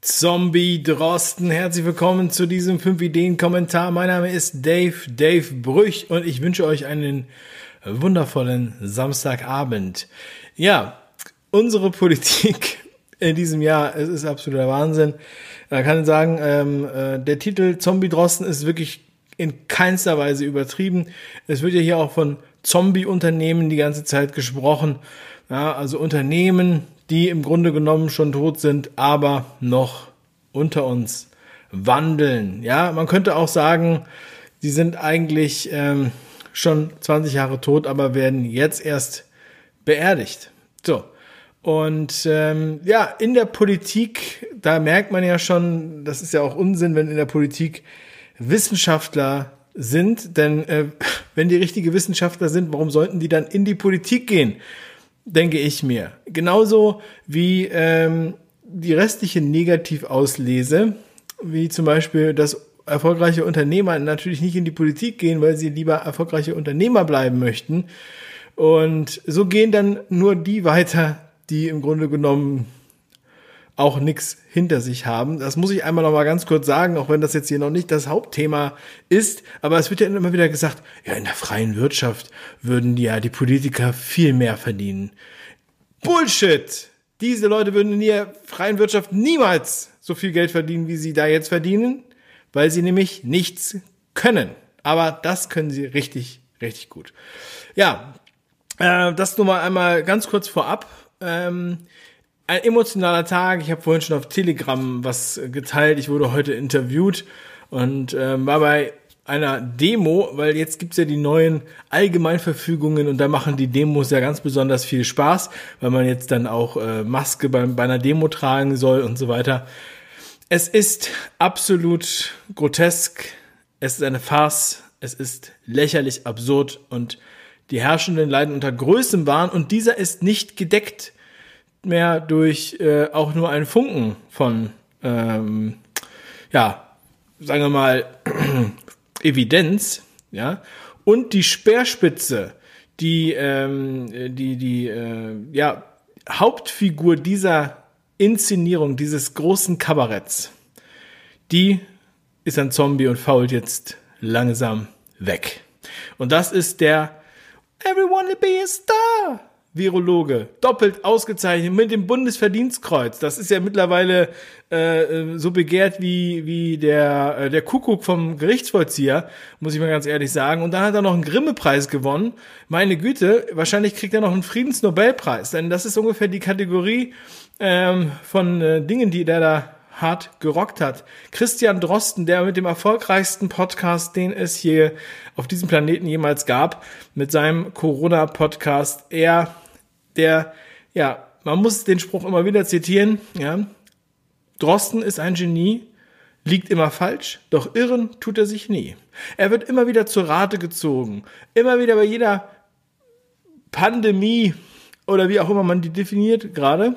Zombie Drosten. Herzlich willkommen zu diesem 5 Ideen Kommentar. Mein Name ist Dave, Dave Brüch und ich wünsche euch einen wundervollen Samstagabend. Ja, unsere Politik in diesem Jahr, es ist absoluter Wahnsinn. Man kann sagen, ähm, äh, der Titel Zombie Drosten ist wirklich in keinster Weise übertrieben. Es wird ja hier auch von Zombie-Unternehmen die ganze Zeit gesprochen. Ja, also Unternehmen, die im Grunde genommen schon tot sind, aber noch unter uns wandeln. Ja, man könnte auch sagen, sie sind eigentlich ähm, schon 20 Jahre tot, aber werden jetzt erst beerdigt. So. Und ähm, ja, in der Politik, da merkt man ja schon, das ist ja auch Unsinn, wenn in der Politik Wissenschaftler sind, denn äh, wenn die richtige Wissenschaftler sind, warum sollten die dann in die Politik gehen? Denke ich mir. Genauso wie ähm, die restliche Negativauslese, wie zum Beispiel, dass erfolgreiche Unternehmer natürlich nicht in die Politik gehen, weil sie lieber erfolgreiche Unternehmer bleiben möchten. Und so gehen dann nur die weiter, die im Grunde genommen auch nichts hinter sich haben. Das muss ich einmal noch mal ganz kurz sagen, auch wenn das jetzt hier noch nicht das Hauptthema ist. Aber es wird ja immer wieder gesagt, ja, in der freien Wirtschaft würden ja die Politiker viel mehr verdienen. Bullshit! Diese Leute würden in der freien Wirtschaft niemals so viel Geld verdienen, wie sie da jetzt verdienen, weil sie nämlich nichts können. Aber das können sie richtig, richtig gut. Ja, äh, das nur mal einmal ganz kurz vorab. Ähm, ein emotionaler Tag. Ich habe vorhin schon auf Telegram was geteilt. Ich wurde heute interviewt und ähm, war bei einer Demo, weil jetzt gibt's ja die neuen Allgemeinverfügungen und da machen die Demos ja ganz besonders viel Spaß, weil man jetzt dann auch äh, Maske bei, bei einer Demo tragen soll und so weiter. Es ist absolut grotesk, es ist eine Farce, es ist lächerlich absurd und die Herrschenden leiden unter größtem Wahn und dieser ist nicht gedeckt mehr durch äh, auch nur einen Funken von, ähm, ja, sagen wir mal, Evidenz, ja, und die Speerspitze, die, ähm, die, die, äh, ja, Hauptfigur dieser Inszenierung, dieses großen Kabaretts, die ist ein Zombie und fault jetzt langsam weg. Und das ist der Everyone to be a star Virologe, doppelt ausgezeichnet mit dem Bundesverdienstkreuz. Das ist ja mittlerweile äh, äh, so begehrt wie, wie der, äh, der Kuckuck vom Gerichtsvollzieher, muss ich mal ganz ehrlich sagen. Und dann hat er noch einen Grimme-Preis gewonnen. Meine Güte, wahrscheinlich kriegt er noch einen Friedensnobelpreis, denn das ist ungefähr die Kategorie ähm, von äh, Dingen, die der da hart gerockt hat. Christian Drosten, der mit dem erfolgreichsten Podcast, den es hier auf diesem Planeten jemals gab, mit seinem Corona-Podcast, er der, ja, man muss den Spruch immer wieder zitieren, ja. Drosten ist ein Genie, liegt immer falsch, doch irren tut er sich nie. Er wird immer wieder zur Rate gezogen, immer wieder bei jeder Pandemie oder wie auch immer man die definiert gerade,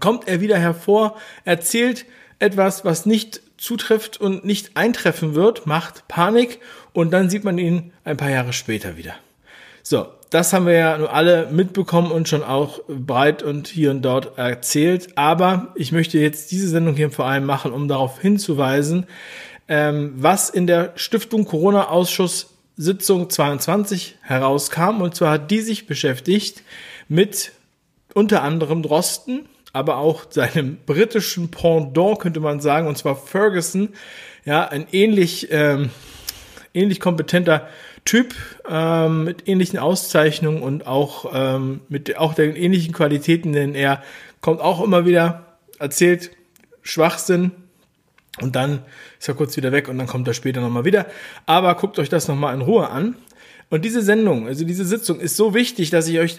kommt er wieder hervor, erzählt etwas, was nicht zutrifft und nicht eintreffen wird, macht Panik und dann sieht man ihn ein paar Jahre später wieder. So, das haben wir ja nur alle mitbekommen und schon auch breit und hier und dort erzählt. Aber ich möchte jetzt diese Sendung hier vor allem machen, um darauf hinzuweisen, ähm, was in der Stiftung Corona-Ausschuss Sitzung 22 herauskam. Und zwar hat die sich beschäftigt mit unter anderem Drosten, aber auch seinem britischen Pendant, könnte man sagen, und zwar Ferguson. Ja, ein ähnlich, ähm, ähnlich kompetenter Typ ähm, mit ähnlichen Auszeichnungen und auch ähm, mit auch den ähnlichen Qualitäten, denn er kommt auch immer wieder, erzählt Schwachsinn und dann ist er kurz wieder weg und dann kommt er später nochmal wieder. Aber guckt euch das nochmal in Ruhe an. Und diese Sendung, also diese Sitzung ist so wichtig, dass ich euch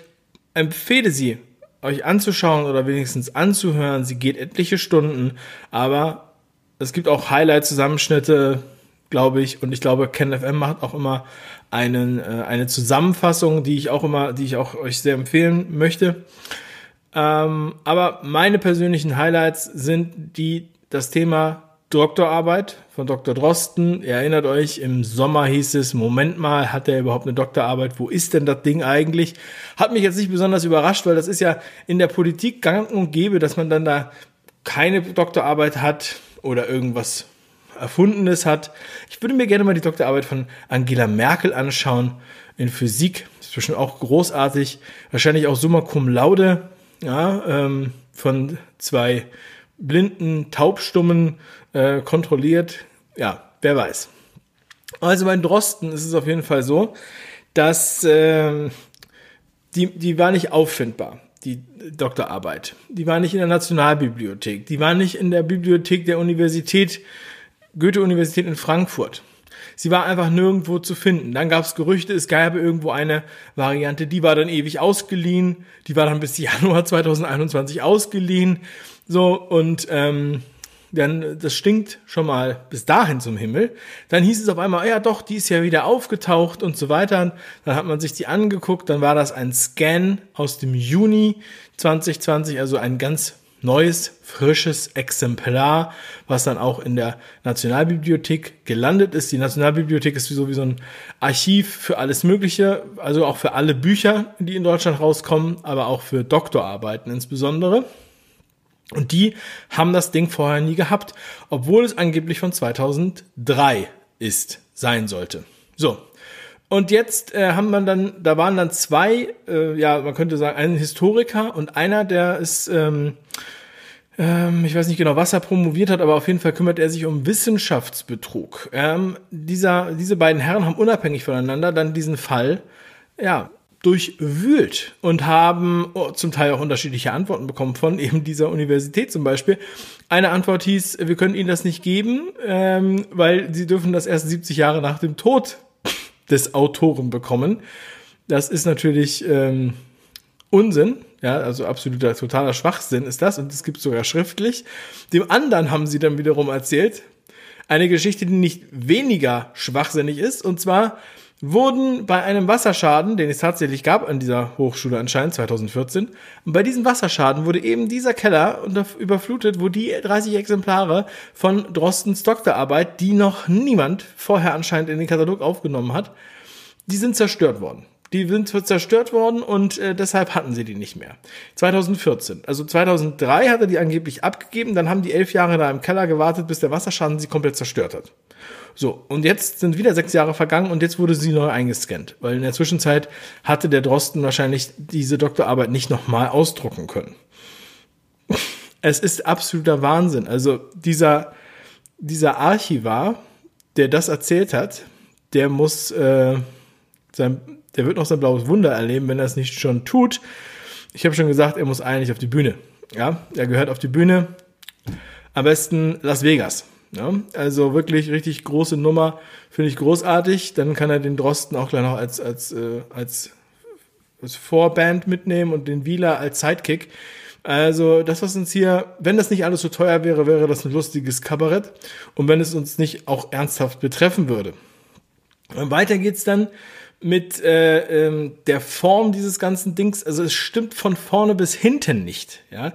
empfehle, sie euch anzuschauen oder wenigstens anzuhören. Sie geht etliche Stunden, aber es gibt auch Highlight-Zusammenschnitte, glaube ich. Und ich glaube, KenFM macht auch immer einen, äh, eine Zusammenfassung, die ich auch immer, die ich auch euch sehr empfehlen möchte. Ähm, aber meine persönlichen Highlights sind die, das Thema Doktorarbeit von Dr. Drosten. Ihr erinnert euch, im Sommer hieß es, Moment mal, hat er überhaupt eine Doktorarbeit? Wo ist denn das Ding eigentlich? Hat mich jetzt nicht besonders überrascht, weil das ist ja in der Politik gang und gäbe, dass man dann da keine Doktorarbeit hat oder irgendwas Erfundenes hat. Ich würde mir gerne mal die Doktorarbeit von Angela Merkel anschauen in Physik. Das ist bestimmt auch großartig. Wahrscheinlich auch Summa Cum Laude ja, ähm, von zwei blinden Taubstummen äh, kontrolliert. Ja, wer weiß. Also bei Drosten ist es auf jeden Fall so, dass äh, die, die war nicht auffindbar, die Doktorarbeit. Die war nicht in der Nationalbibliothek. Die war nicht in der Bibliothek der Universität, Goethe-Universität in Frankfurt. Sie war einfach nirgendwo zu finden. Dann gab es Gerüchte, es gäbe irgendwo eine Variante, die war dann ewig ausgeliehen. Die war dann bis Januar 2021 ausgeliehen. So, und ähm, dann das stinkt schon mal bis dahin zum Himmel. Dann hieß es auf einmal, ja doch, die ist ja wieder aufgetaucht und so weiter. Dann hat man sich die angeguckt, dann war das ein Scan aus dem Juni 2020, also ein ganz neues, frisches Exemplar, was dann auch in der Nationalbibliothek gelandet ist. Die Nationalbibliothek ist sowieso ein Archiv für alles Mögliche, also auch für alle Bücher, die in Deutschland rauskommen, aber auch für Doktorarbeiten insbesondere. Und die haben das Ding vorher nie gehabt, obwohl es angeblich von 2003 ist, sein sollte. So. Und jetzt äh, haben man dann, da waren dann zwei, äh, ja, man könnte sagen, ein Historiker und einer, der ist, ähm, ähm, ich weiß nicht genau, was er promoviert hat, aber auf jeden Fall kümmert er sich um Wissenschaftsbetrug. Ähm, dieser, diese beiden Herren haben unabhängig voneinander dann diesen Fall, ja, durchwühlt und haben oh, zum Teil auch unterschiedliche Antworten bekommen von eben dieser Universität zum Beispiel. Eine Antwort hieß, wir können Ihnen das nicht geben, ähm, weil Sie dürfen das erst 70 Jahre nach dem Tod des Autoren bekommen. Das ist natürlich ähm, Unsinn, ja, also absoluter totaler Schwachsinn ist das und es gibt sogar schriftlich. Dem anderen haben sie dann wiederum erzählt, eine Geschichte, die nicht weniger schwachsinnig ist, und zwar wurden bei einem Wasserschaden, den es tatsächlich gab an dieser Hochschule anscheinend 2014, und bei diesem Wasserschaden wurde eben dieser Keller überflutet, wo die 30 Exemplare von Drostens Doktorarbeit, die noch niemand vorher anscheinend in den Katalog aufgenommen hat, die sind zerstört worden. Die sind zerstört worden und äh, deshalb hatten sie die nicht mehr. 2014. Also 2003 hat er die angeblich abgegeben, dann haben die elf Jahre da im Keller gewartet, bis der Wasserschaden sie komplett zerstört hat. So, und jetzt sind wieder sechs Jahre vergangen und jetzt wurde sie neu eingescannt, weil in der Zwischenzeit hatte der Drosten wahrscheinlich diese Doktorarbeit nicht nochmal ausdrucken können. Es ist absoluter Wahnsinn. Also dieser, dieser Archivar, der das erzählt hat, der muss äh, sein, der wird noch sein blaues Wunder erleben, wenn er es nicht schon tut. Ich habe schon gesagt, er muss eigentlich auf die Bühne. Ja, er gehört auf die Bühne. Am besten Las Vegas. Ja, also wirklich richtig große Nummer, finde ich großartig. Dann kann er den Drosten auch gleich noch als, als, äh, als, als Vorband mitnehmen und den Wieler als Sidekick. Also das, was uns hier, wenn das nicht alles so teuer wäre, wäre das ein lustiges Kabarett. Und wenn es uns nicht auch ernsthaft betreffen würde. Und weiter geht's dann mit äh, ähm, der Form dieses ganzen Dings. Also es stimmt von vorne bis hinten nicht. Ja,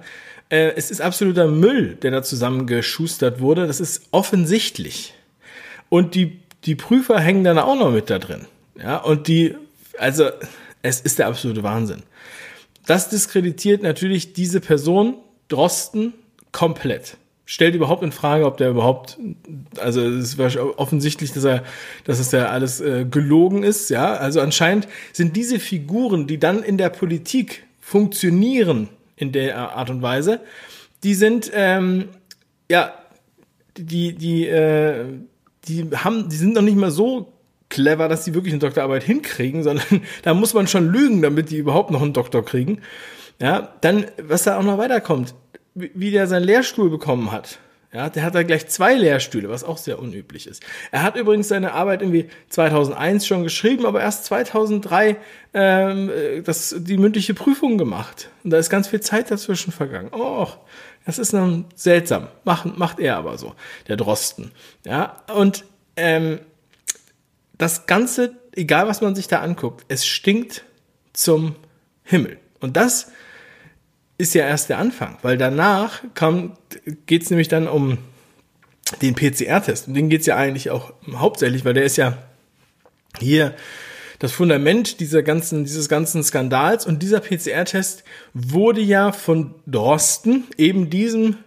äh, es ist absoluter Müll, der da zusammengeschustert wurde. Das ist offensichtlich. Und die, die Prüfer hängen dann auch noch mit da drin. Ja, und die, also, es ist der absolute Wahnsinn. Das diskreditiert natürlich diese Person, Drosten, komplett. Stellt überhaupt in Frage, ob der überhaupt, also es ist offensichtlich, dass er, dass es ja alles äh, gelogen ist, ja. Also anscheinend sind diese Figuren, die dann in der Politik funktionieren, in der Art und Weise. Die sind, ähm, ja, die, die, äh, die haben, die sind noch nicht mal so clever, dass sie wirklich eine Doktorarbeit hinkriegen, sondern da muss man schon lügen, damit die überhaupt noch einen Doktor kriegen. Ja, dann, was da auch noch weiterkommt, wie der seinen Lehrstuhl bekommen hat. Ja, der hat da gleich zwei Lehrstühle, was auch sehr unüblich ist. Er hat übrigens seine Arbeit irgendwie 2001 schon geschrieben, aber erst 2003 ähm, das, die mündliche Prüfung gemacht. Und da ist ganz viel Zeit dazwischen vergangen. Oh, das ist dann seltsam. Macht, macht er aber so, der Drosten. Ja, und ähm, das Ganze, egal was man sich da anguckt, es stinkt zum Himmel. Und das ist ja erst der Anfang, weil danach geht es nämlich dann um den PCR-Test. Und den geht es ja eigentlich auch hauptsächlich, weil der ist ja hier das Fundament dieser ganzen, dieses ganzen Skandals. Und dieser PCR-Test wurde ja von Drosten, eben diesem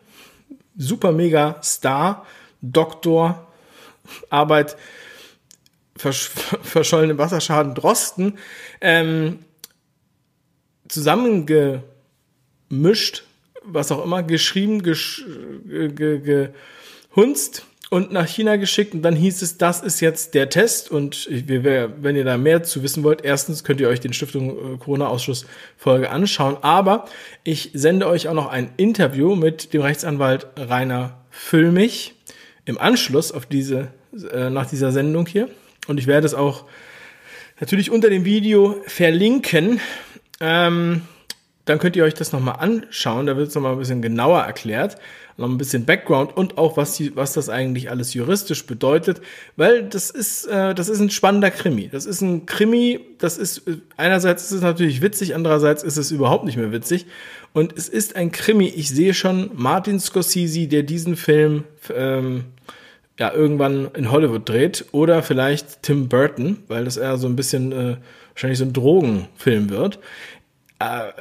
super mega Star, Doktor, Arbeit, versch verschollene Wasserschaden Drosten, ähm, zusammengemischt, was auch immer, geschrieben, gesch ge gehunzt und nach China geschickt und dann hieß es, das ist jetzt der Test und wenn ihr da mehr zu wissen wollt, erstens könnt ihr euch den Stiftung äh, Corona-Ausschuss Folge anschauen, aber ich sende euch auch noch ein Interview mit dem Rechtsanwalt Rainer Füllmich im Anschluss auf diese, äh, nach dieser Sendung hier und ich werde es auch natürlich unter dem Video verlinken. Ähm, dann könnt ihr euch das nochmal anschauen. Da wird es nochmal ein bisschen genauer erklärt. Noch ein bisschen Background und auch, was, die, was das eigentlich alles juristisch bedeutet. Weil das ist, äh, das ist ein spannender Krimi. Das ist ein Krimi, das ist, einerseits ist es natürlich witzig, andererseits ist es überhaupt nicht mehr witzig. Und es ist ein Krimi. Ich sehe schon Martin Scorsese, der diesen Film ähm, ja irgendwann in Hollywood dreht. Oder vielleicht Tim Burton, weil das eher so ein bisschen äh, wahrscheinlich so ein Drogenfilm wird äh,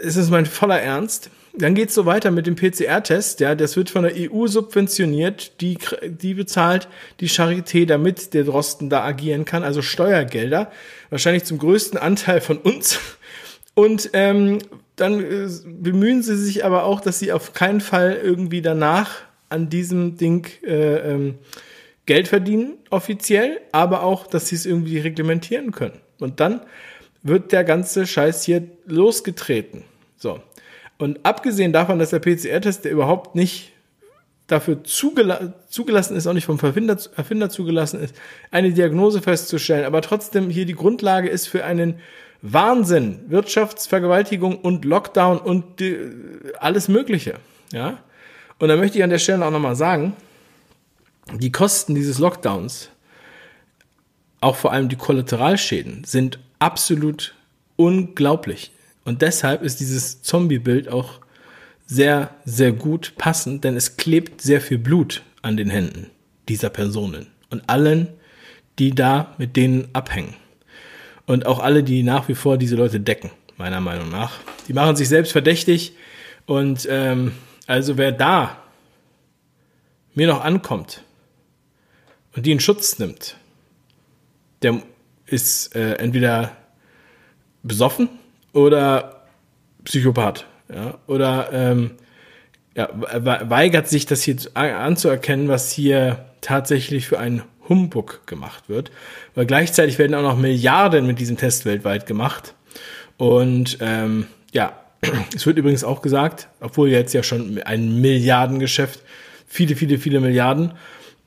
es ist mein voller Ernst. Dann geht's so weiter mit dem PCR-Test. Ja, das wird von der EU subventioniert. Die, die bezahlt die Charité, damit der Drosten da agieren kann. Also Steuergelder. Wahrscheinlich zum größten Anteil von uns. Und ähm, dann äh, bemühen sie sich aber auch, dass sie auf keinen Fall irgendwie danach an diesem Ding äh, ähm, Geld verdienen, offiziell, aber auch, dass sie es irgendwie reglementieren können. Und dann wird der ganze Scheiß hier losgetreten. So. Und abgesehen davon, dass der PCR-Test, überhaupt nicht dafür zugela zugelassen ist, auch nicht vom Erfinder, Erfinder zugelassen ist, eine Diagnose festzustellen, aber trotzdem hier die Grundlage ist für einen Wahnsinn, Wirtschaftsvergewaltigung und Lockdown und die, alles Mögliche. Ja? Und da möchte ich an der Stelle auch nochmal sagen, die Kosten dieses Lockdowns, auch vor allem die Kollateralschäden, sind absolut unglaublich. Und deshalb ist dieses Zombie-Bild auch sehr, sehr gut passend, denn es klebt sehr viel Blut an den Händen dieser Personen und allen, die da mit denen abhängen. Und auch alle, die nach wie vor diese Leute decken, meiner Meinung nach. Die machen sich selbst verdächtig und ähm, also wer da mir noch ankommt und die in Schutz nimmt, der ist äh, entweder besoffen oder Psychopath. Ja? Oder ähm, ja, weigert sich das hier anzuerkennen, was hier tatsächlich für ein Humbug gemacht wird. Weil gleichzeitig werden auch noch Milliarden mit diesem Test weltweit gemacht. Und ähm, ja, es wird übrigens auch gesagt, obwohl jetzt ja schon ein Milliardengeschäft, viele, viele, viele Milliarden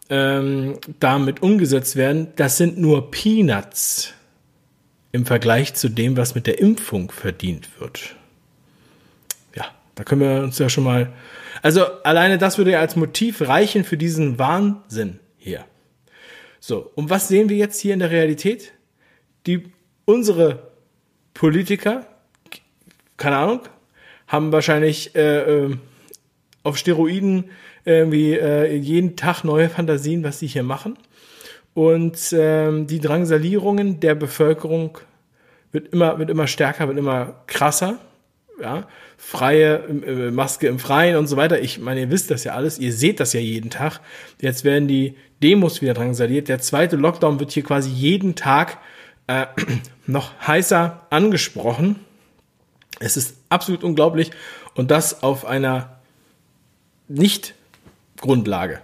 ähm, damit umgesetzt werden, das sind nur Peanuts im Vergleich zu dem, was mit der Impfung verdient wird. Ja, da können wir uns ja schon mal. Also alleine das würde ja als Motiv reichen für diesen Wahnsinn hier. So, und was sehen wir jetzt hier in der Realität? Die unsere Politiker, keine Ahnung, haben wahrscheinlich äh, äh, auf Steroiden irgendwie äh, jeden Tag neue Fantasien, was sie hier machen. Und ähm, die Drangsalierungen der Bevölkerung wird immer, wird immer stärker, wird immer krasser. Ja, freie äh, Maske im Freien und so weiter. Ich meine, ihr wisst das ja alles, ihr seht das ja jeden Tag. Jetzt werden die Demos wieder drangsaliert. Der zweite Lockdown wird hier quasi jeden Tag äh, noch heißer angesprochen. Es ist absolut unglaublich und das auf einer nicht Grundlage.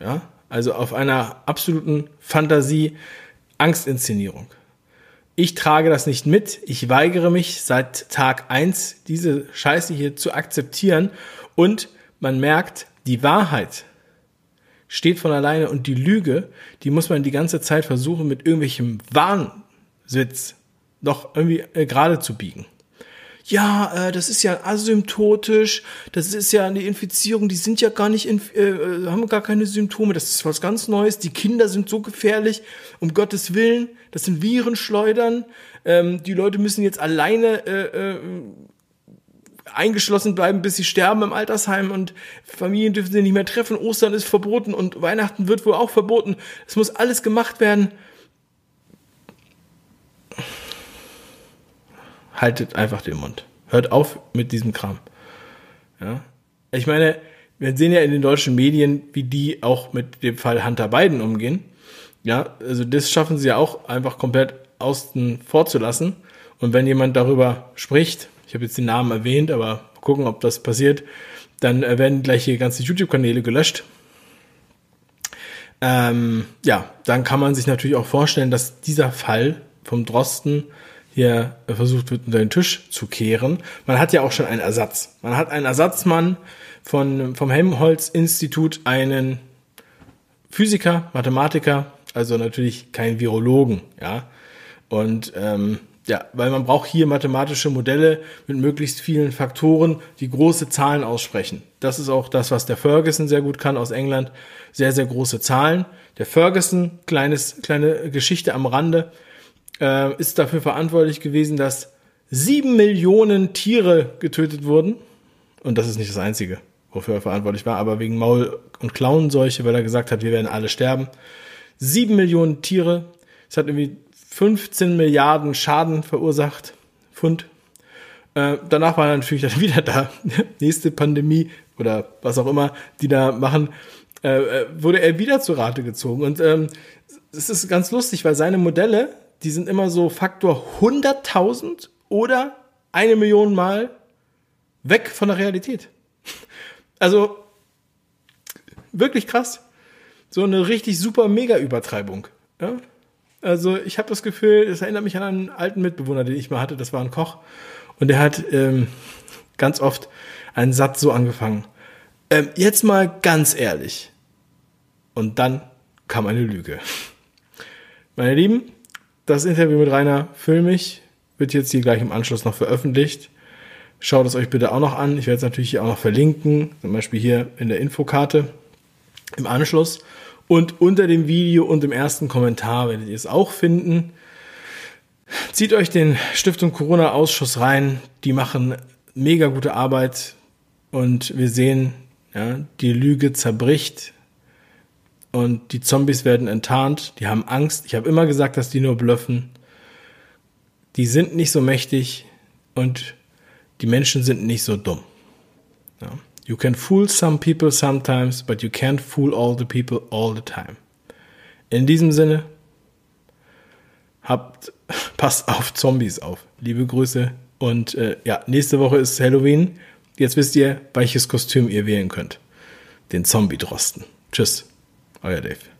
Ja, also auf einer absoluten Fantasie, Angstinszenierung. Ich trage das nicht mit. Ich weigere mich seit Tag eins diese Scheiße hier zu akzeptieren. Und man merkt, die Wahrheit steht von alleine und die Lüge, die muss man die ganze Zeit versuchen, mit irgendwelchem Wahnsitz noch irgendwie äh, gerade zu biegen ja, äh, das ist ja asymptotisch, das ist ja eine Infizierung, die sind ja gar nicht, äh, äh, haben gar keine Symptome, das ist was ganz Neues, die Kinder sind so gefährlich, um Gottes Willen, das sind Virenschleudern, ähm, die Leute müssen jetzt alleine äh, äh, eingeschlossen bleiben, bis sie sterben im Altersheim und Familien dürfen sie nicht mehr treffen, Ostern ist verboten und Weihnachten wird wohl auch verboten. Es muss alles gemacht werden. Haltet einfach den Mund. Hört auf mit diesem Kram. Ja? Ich meine, wir sehen ja in den deutschen Medien, wie die auch mit dem Fall Hunter Biden umgehen. Ja, also das schaffen sie ja auch einfach komplett außen vorzulassen. Und wenn jemand darüber spricht, ich habe jetzt den Namen erwähnt, aber gucken, ob das passiert, dann äh, werden gleich hier ganze YouTube-Kanäle gelöscht. Ähm, ja, dann kann man sich natürlich auch vorstellen, dass dieser Fall vom Drosten hier versucht wird, unter den Tisch zu kehren. Man hat ja auch schon einen Ersatz. Man hat einen Ersatzmann von, vom Helmholtz-Institut, einen Physiker, Mathematiker, also natürlich kein Virologen, ja. Und ähm, ja, weil man braucht hier mathematische Modelle mit möglichst vielen Faktoren, die große Zahlen aussprechen. Das ist auch das, was der Ferguson sehr gut kann aus England. Sehr, sehr große Zahlen. Der Ferguson, kleines, kleine Geschichte am Rande, äh, ist dafür verantwortlich gewesen, dass sieben Millionen Tiere getötet wurden. Und das ist nicht das Einzige, wofür er verantwortlich war, aber wegen Maul- und Klauenseuche, weil er gesagt hat, wir werden alle sterben. Sieben Millionen Tiere. Es hat irgendwie 15 Milliarden Schaden verursacht. Pfund. Äh, danach war er natürlich dann wieder da. Nächste Pandemie oder was auch immer, die da machen, äh, äh, wurde er wieder zur Rate gezogen. Und ähm, es ist ganz lustig, weil seine Modelle, die sind immer so Faktor 100.000 oder eine Million Mal weg von der Realität. Also wirklich krass. So eine richtig super Mega-Übertreibung. Ja? Also ich habe das Gefühl, es erinnert mich an einen alten Mitbewohner, den ich mal hatte, das war ein Koch. Und der hat ähm, ganz oft einen Satz so angefangen. Ähm, jetzt mal ganz ehrlich. Und dann kam eine Lüge. Meine Lieben, das Interview mit Rainer Füllmich wird jetzt hier gleich im Anschluss noch veröffentlicht. Schaut es euch bitte auch noch an. Ich werde es natürlich hier auch noch verlinken, zum Beispiel hier in der Infokarte im Anschluss. Und unter dem Video und im ersten Kommentar werdet ihr es auch finden. Zieht euch den Stiftung Corona Ausschuss rein. Die machen mega gute Arbeit und wir sehen, ja, die Lüge zerbricht und die Zombies werden enttarnt. Die haben Angst. Ich habe immer gesagt, dass die nur blöffen. Die sind nicht so mächtig und die Menschen sind nicht so dumm. Ja. You can fool some people sometimes, but you can't fool all the people all the time. In diesem Sinne, habt, passt auf Zombies auf. Liebe Grüße und äh, ja, nächste Woche ist Halloween. Jetzt wisst ihr, welches Kostüm ihr wählen könnt. Den Zombie-Drosten. Tschüss, Oh, euer Dave.